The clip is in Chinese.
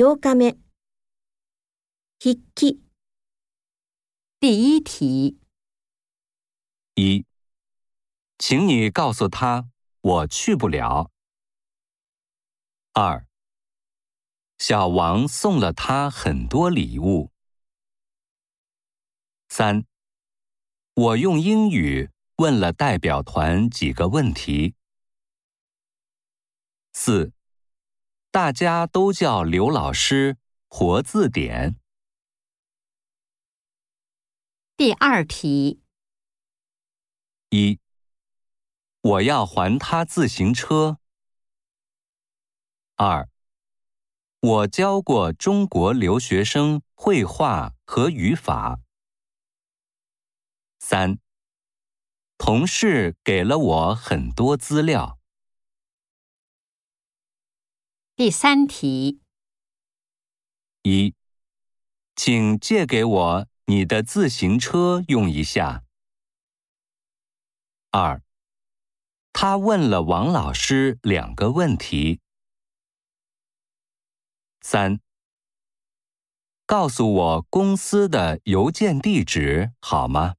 第八筆記。第一题。一，请你告诉他，我去不了。二，小王送了他很多礼物。三，我用英语问了代表团几个问题。四。大家都叫刘老师“活字典”。第二题：一，我要还他自行车；二，我教过中国留学生绘画和语法；三，同事给了我很多资料。第三题：一，请借给我你的自行车用一下。二，他问了王老师两个问题。三，告诉我公司的邮件地址好吗？